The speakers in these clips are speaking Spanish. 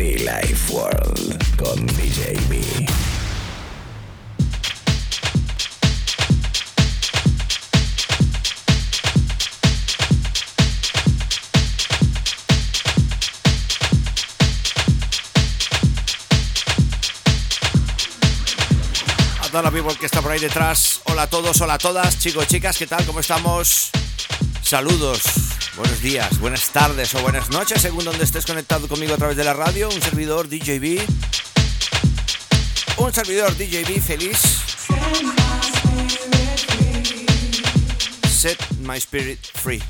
Be Life World con DJ B. Toda la people que está por ahí detrás. Hola a todos, hola a todas, chicos, chicas, ¿qué tal? ¿Cómo estamos? Saludos, buenos días, buenas tardes o buenas noches, según donde estés conectado conmigo a través de la radio. Un servidor DJB. Un servidor DJB feliz. Set my spirit free.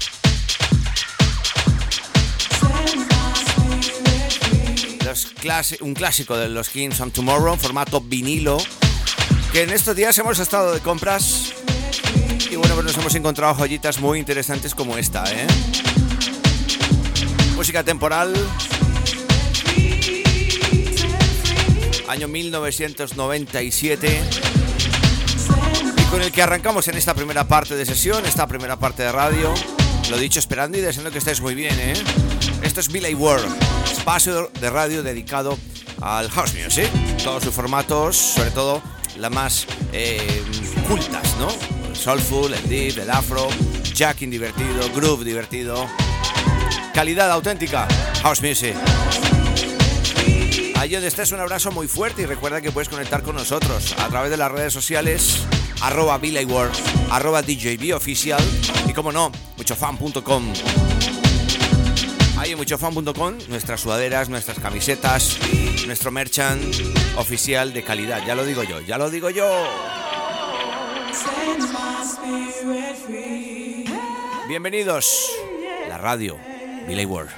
Los un clásico de los Kings on Tomorrow, formato vinilo, que en estos días hemos estado de compras y bueno, pues nos hemos encontrado joyitas muy interesantes como esta, ¿eh? Música temporal. Año 1997. Y con el que arrancamos en esta primera parte de sesión, esta primera parte de radio. Lo dicho, esperando y deseando que estés muy bien, ¿eh? Esto es Billy World, espacio de radio dedicado al house music. Todos sus formatos, sobre todo las más eh, cultas, ¿no? Soulful, el deep, el afro, jacking divertido, groove divertido. Calidad auténtica, house music. Allí donde estés, un abrazo muy fuerte y recuerda que puedes conectar con nosotros a través de las redes sociales arroba World, arroba DJB oficial y como no, muchofan.com. Ahí en muchofan.com nuestras sudaderas, nuestras camisetas, nuestro merchant oficial de calidad. Ya lo digo yo, ya lo digo yo. Bienvenidos a la radio Billy World.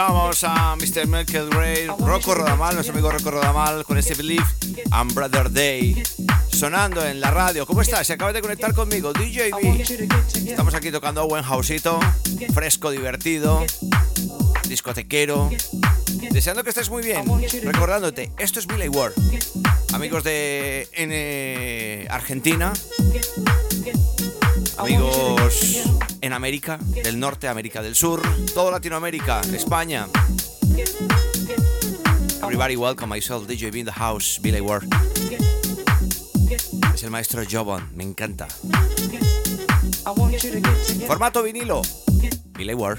Escuchamos a Mr. Michael Ray, Rocco Rodamal, nuestro amigo Rocco Rodamal, con ese Believe and Brother Day, sonando en la radio. ¿Cómo estás? Se acaba de conectar conmigo, DJB. Estamos aquí tocando buen houseito, fresco, divertido, discotequero. Deseando que estés muy bien. Recordándote, esto es Billy Ward. Amigos de N Argentina. Amigos en América del Norte, América del Sur, todo Latinoamérica, España. Everybody welcome myself, DJ in the house, Billy Ward. Es el maestro Jobon, me encanta. Formato vinilo, Billy Ward.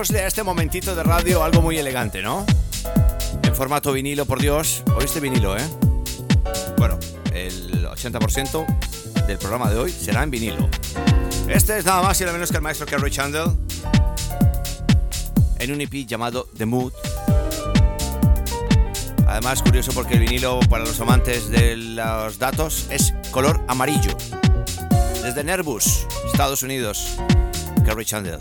Démosle, a este momentito de radio algo muy elegante, ¿no? En formato vinilo, por Dios. Oíste vinilo, ¿eh? Bueno, el 80% del programa de hoy será en vinilo. Este es nada más y nada menos que el maestro Kerry Chandler en un EP llamado The Mood. Además, curioso porque el vinilo para los amantes de los datos es color amarillo. Desde Nervus, Estados Unidos, Kerry Chandler.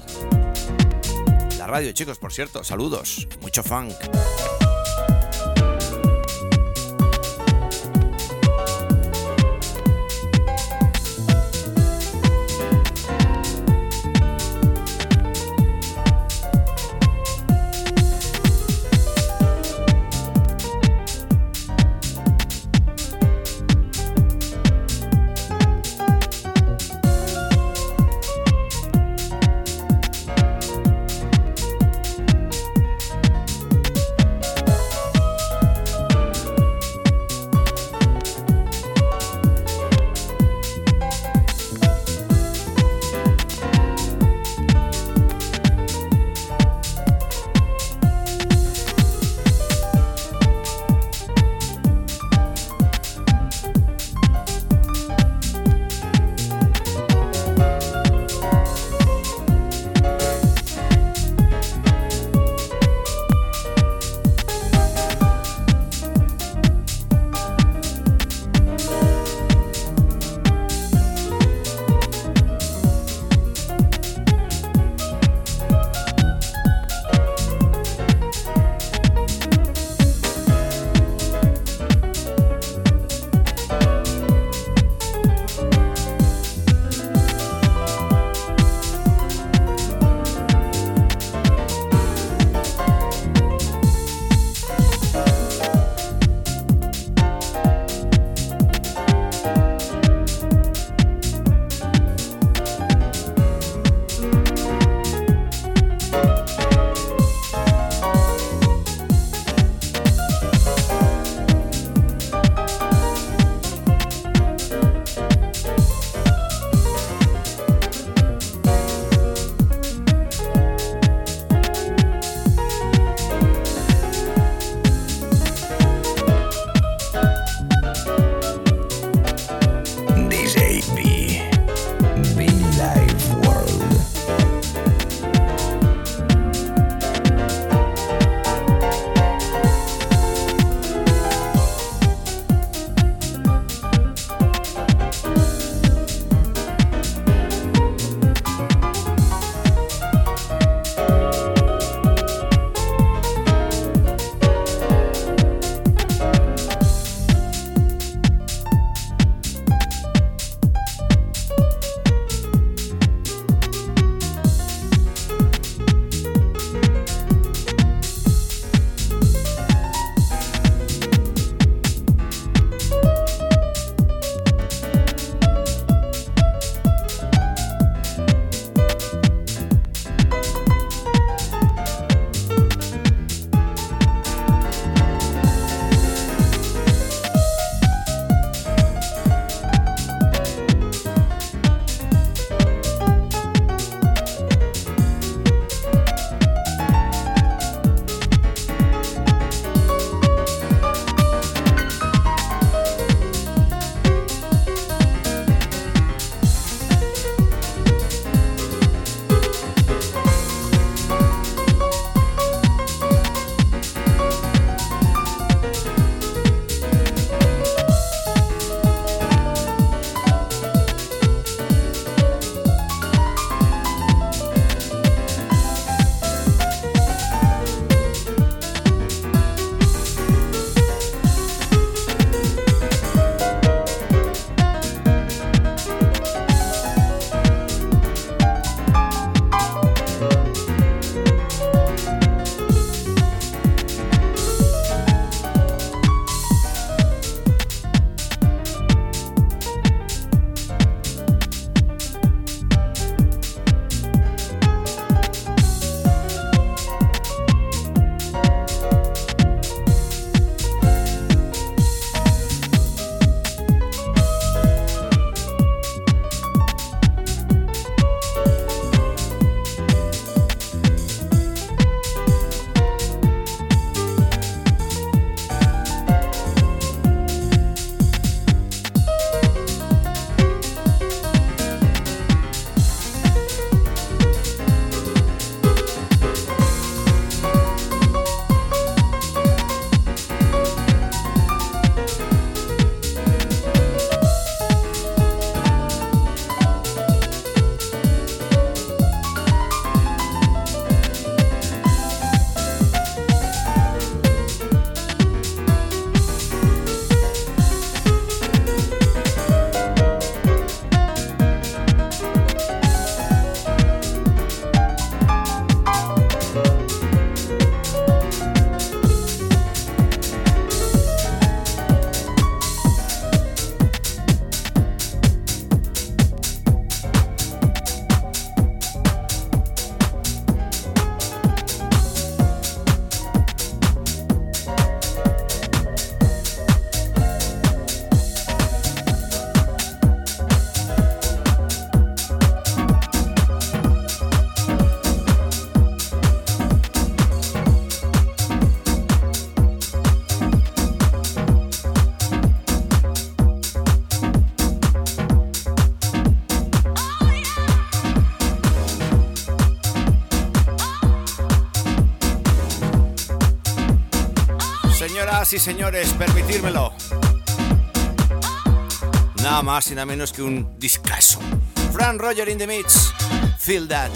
Radio, chicos, por cierto, saludos, mucho funk. señoras señores, permitírmelo. Nada más y nada menos que un discazo. Fran Roger in the Mix, Feel That.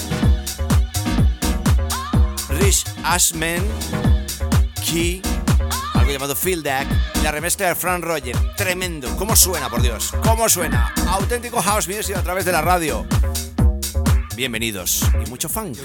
Rich Ashman, Key, algo llamado Feel That. La remezcla de Fran Roger. Tremendo. ¿Cómo suena, por Dios? ¿Cómo suena? Auténtico house music a través de la radio. Bienvenidos y mucho funk.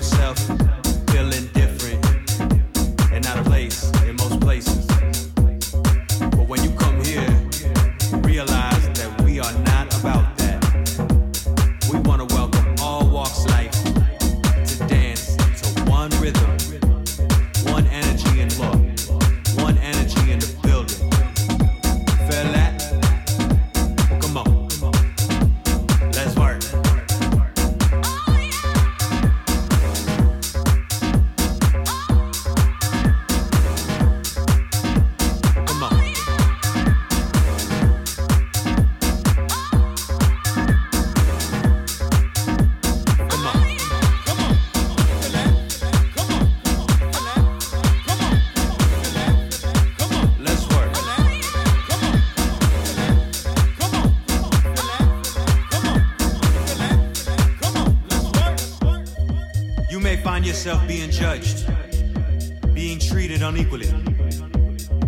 judged, being treated unequally,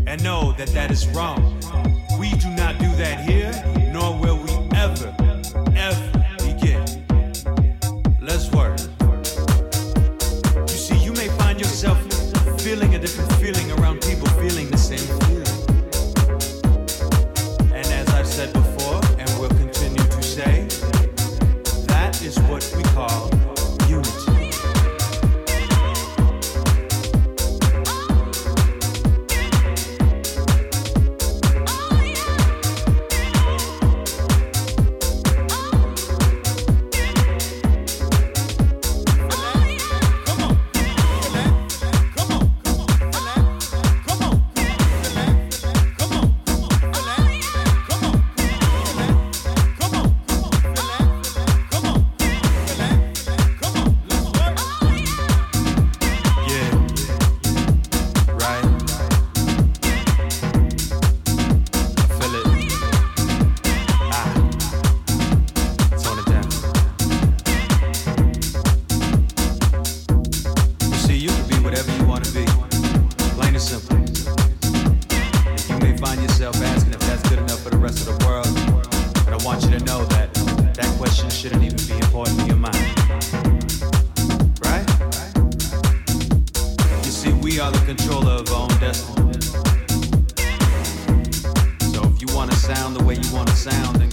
and know that that is wrong. sound the way you want to sound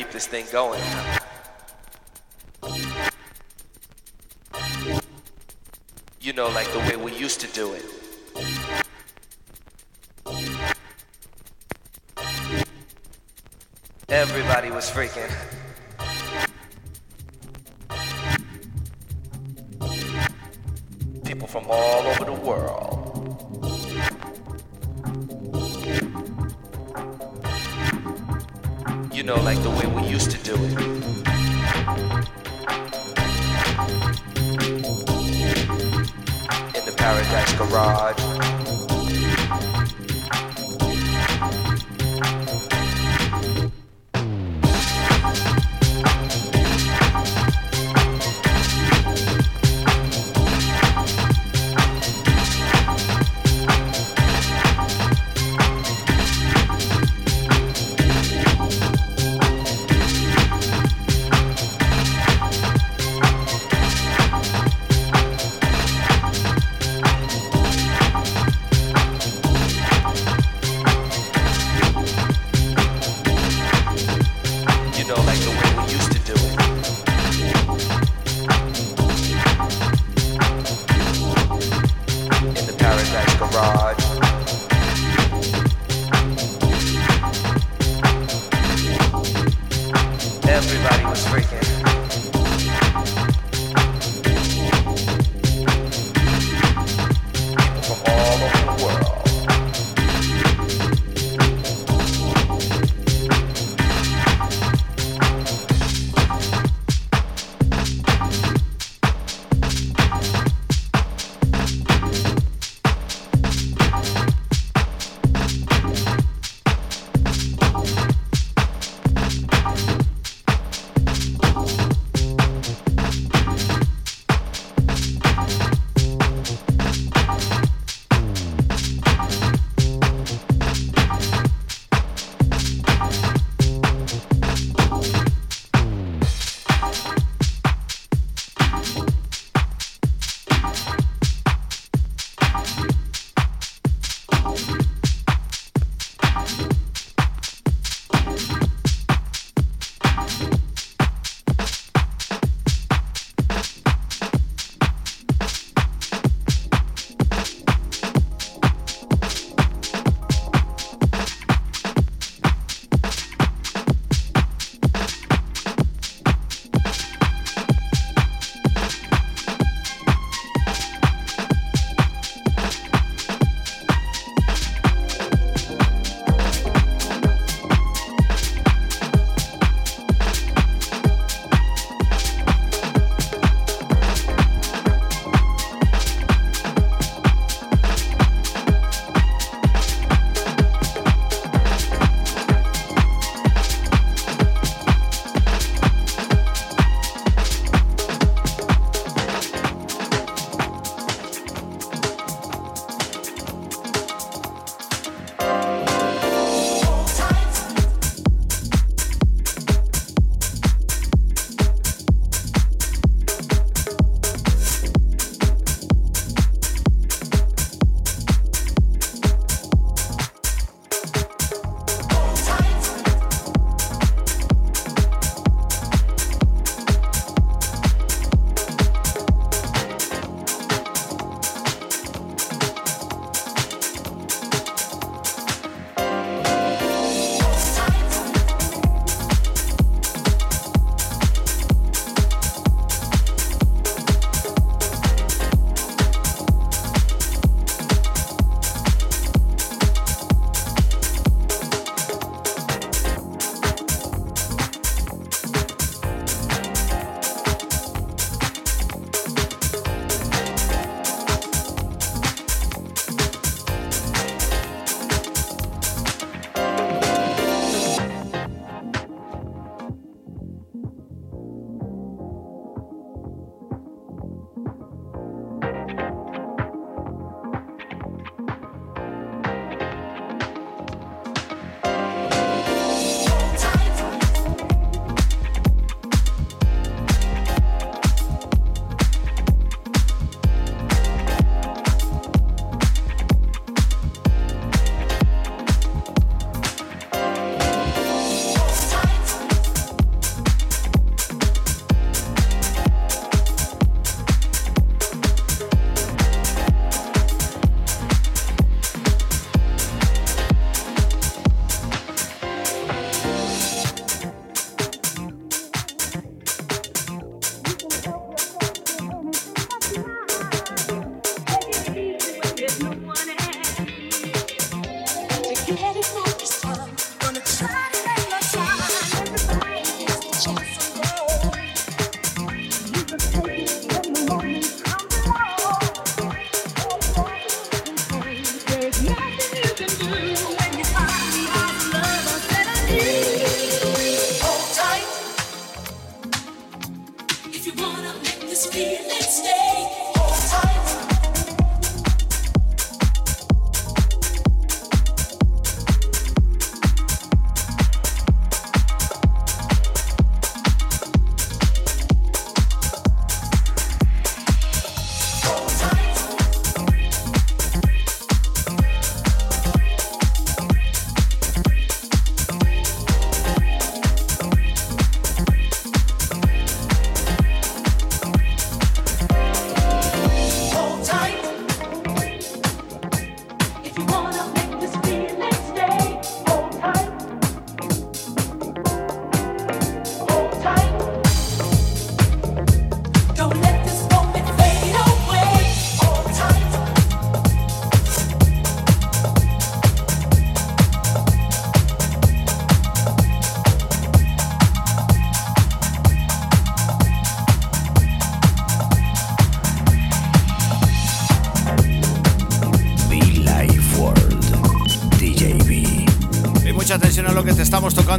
keep this thing going. You know, like the way we used to do it. Everybody was freaking. garage.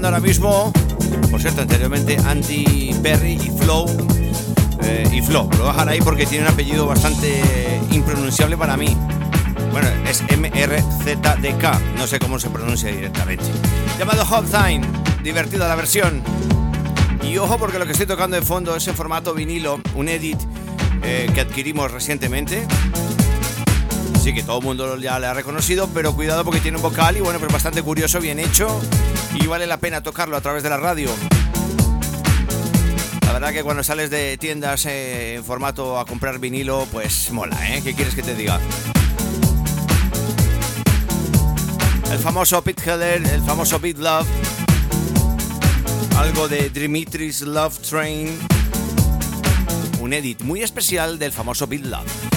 Ahora mismo. Por cierto, anteriormente Andy Perry y Flow. eh, y Flow, lo voy a dejar ahí porque tiene un apellido bastante impronunciable para mí. Bueno, es M-R-Z-D-K, no sé cómo se pronuncia directamente. Llamado Hot Time, divertida la versión. Y ojo porque lo que estoy tocando de fondo es en formato vinilo, un edit eh, que adquirimos recientemente. Así que todo el mundo ya le ha reconocido, pero cuidado porque tiene un vocal y bueno, pues bastante curioso, bien hecho y vale la pena tocarlo a través de la radio. La verdad que cuando sales de tiendas eh, en formato a comprar vinilo, pues mola, ¿eh? ¿Qué quieres que te diga? El famoso Pete Heller, el famoso Beat Love, algo de Dimitri's Love Train, un edit muy especial del famoso Beat Love.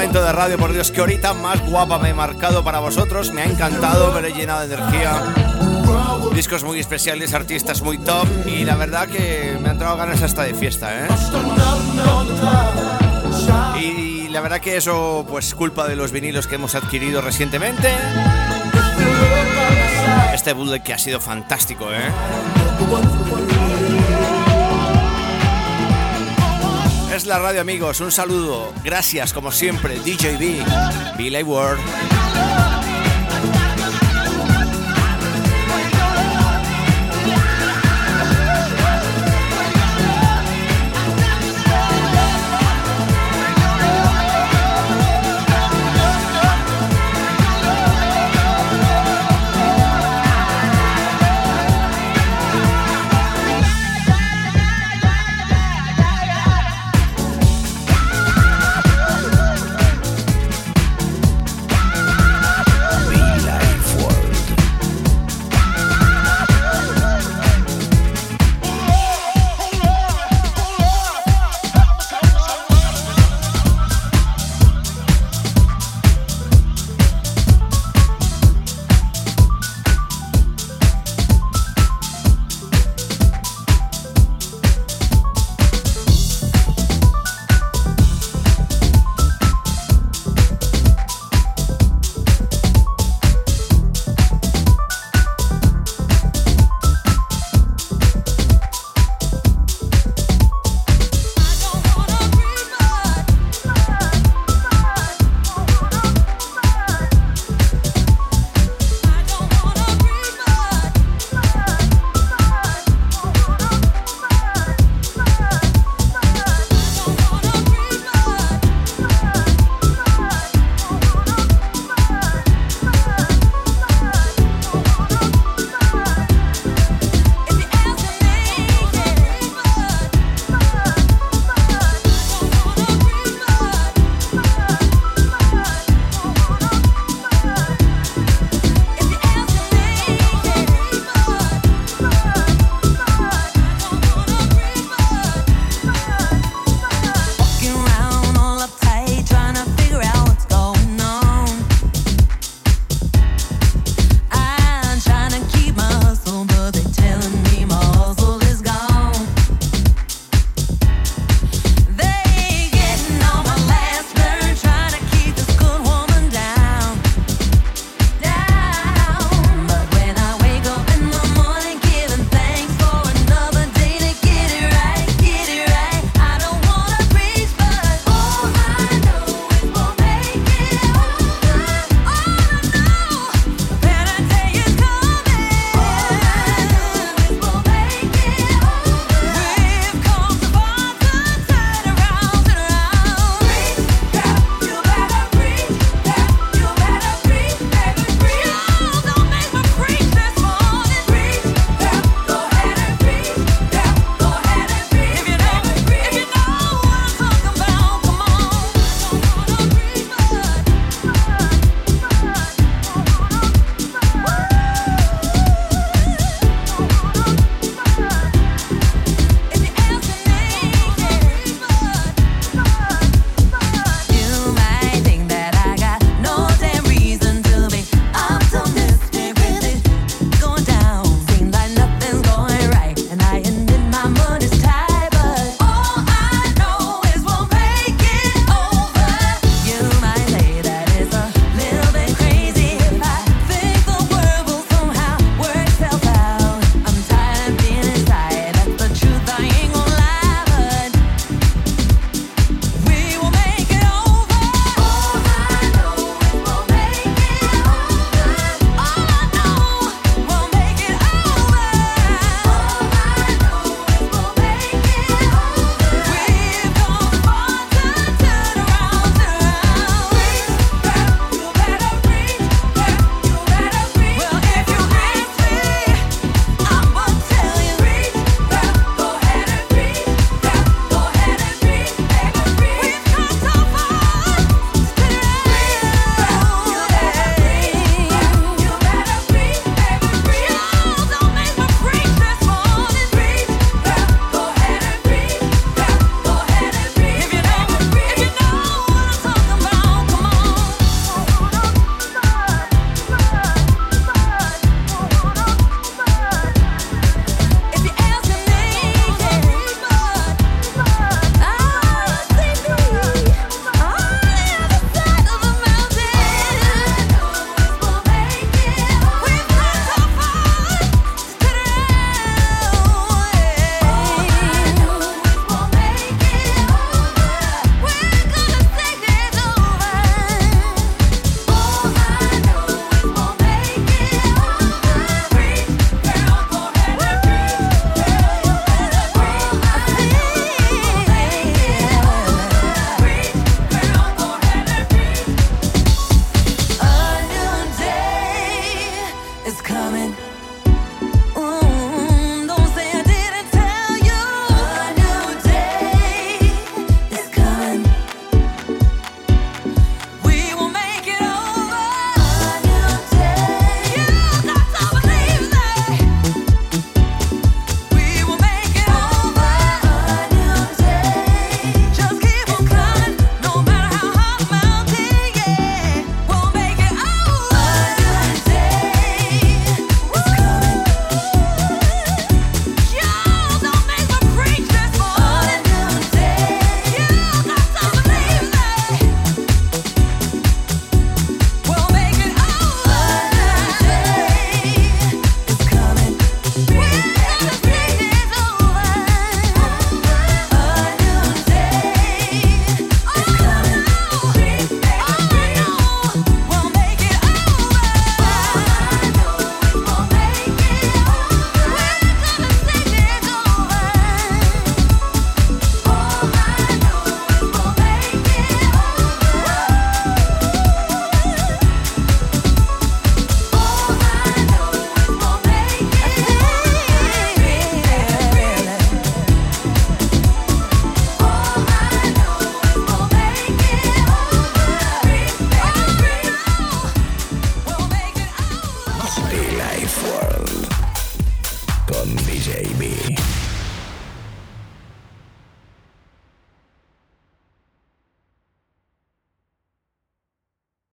Momento de radio, por Dios, qué horita más guapa me he marcado para vosotros, me ha encantado, me lo he llenado de energía. Discos muy especiales, artistas muy top y la verdad que me han entrado ganas hasta de fiesta, ¿eh? Y la verdad que eso pues culpa de los vinilos que hemos adquirido recientemente. Este bootleg que ha sido fantástico, ¿eh? La radio amigos, un saludo, gracias como siempre, DJB, Billy Ward.